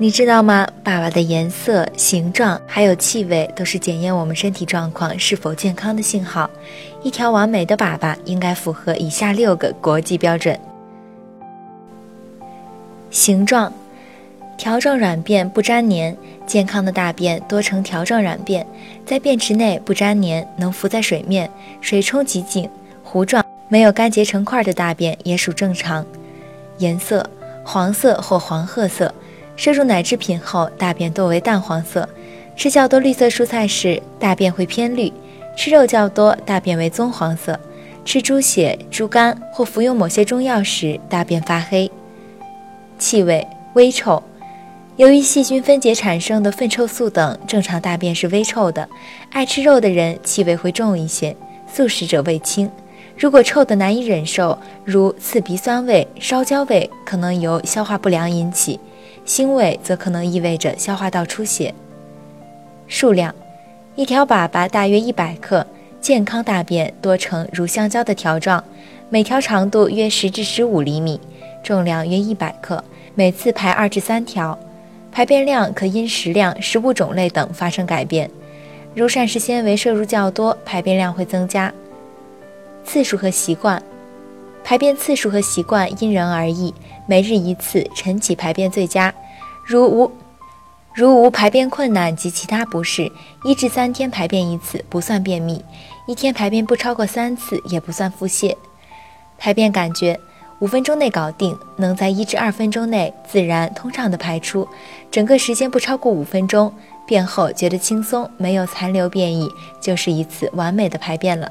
你知道吗？粑粑的颜色、形状还有气味，都是检验我们身体状况是否健康的信号。一条完美的粑粑应该符合以下六个国际标准：形状，条状软便不粘黏，健康的大便多呈条状软便，在便池内不粘黏，能浮在水面，水冲即净，糊状。没有干结成块的大便也属正常。颜色黄色或黄褐色，摄入奶制品后大便多为淡黄色。吃较多绿色蔬菜时，大便会偏绿；吃肉较多，大便为棕黄色。吃猪血、猪肝或服用某些中药时，大便发黑。气味微臭，由于细菌分解产生的粪臭素等，正常大便是微臭的。爱吃肉的人气味会重一些，素食者味轻。如果臭得难以忍受，如刺鼻酸味、烧焦味，可能由消化不良引起；腥味则可能意味着消化道出血。数量：一条粑粑大约一百克，健康大便多呈如香蕉的条状，每条长度约十至十五厘米，重量约一百克，每次排二至三条。排便量可因食量、食物种类等发生改变，如膳食纤维摄入较多，排便量会增加。次数和习惯，排便次数和习惯因人而异，每日一次晨起排便最佳。如无如无排便困难及其他不适，一至三天排便一次不算便秘，一天排便不超过三次也不算腹泻。排便感觉五分钟内搞定，能在一至二分钟内自然通畅的排出，整个时间不超过五分钟，便后觉得轻松，没有残留便意，就是一次完美的排便了。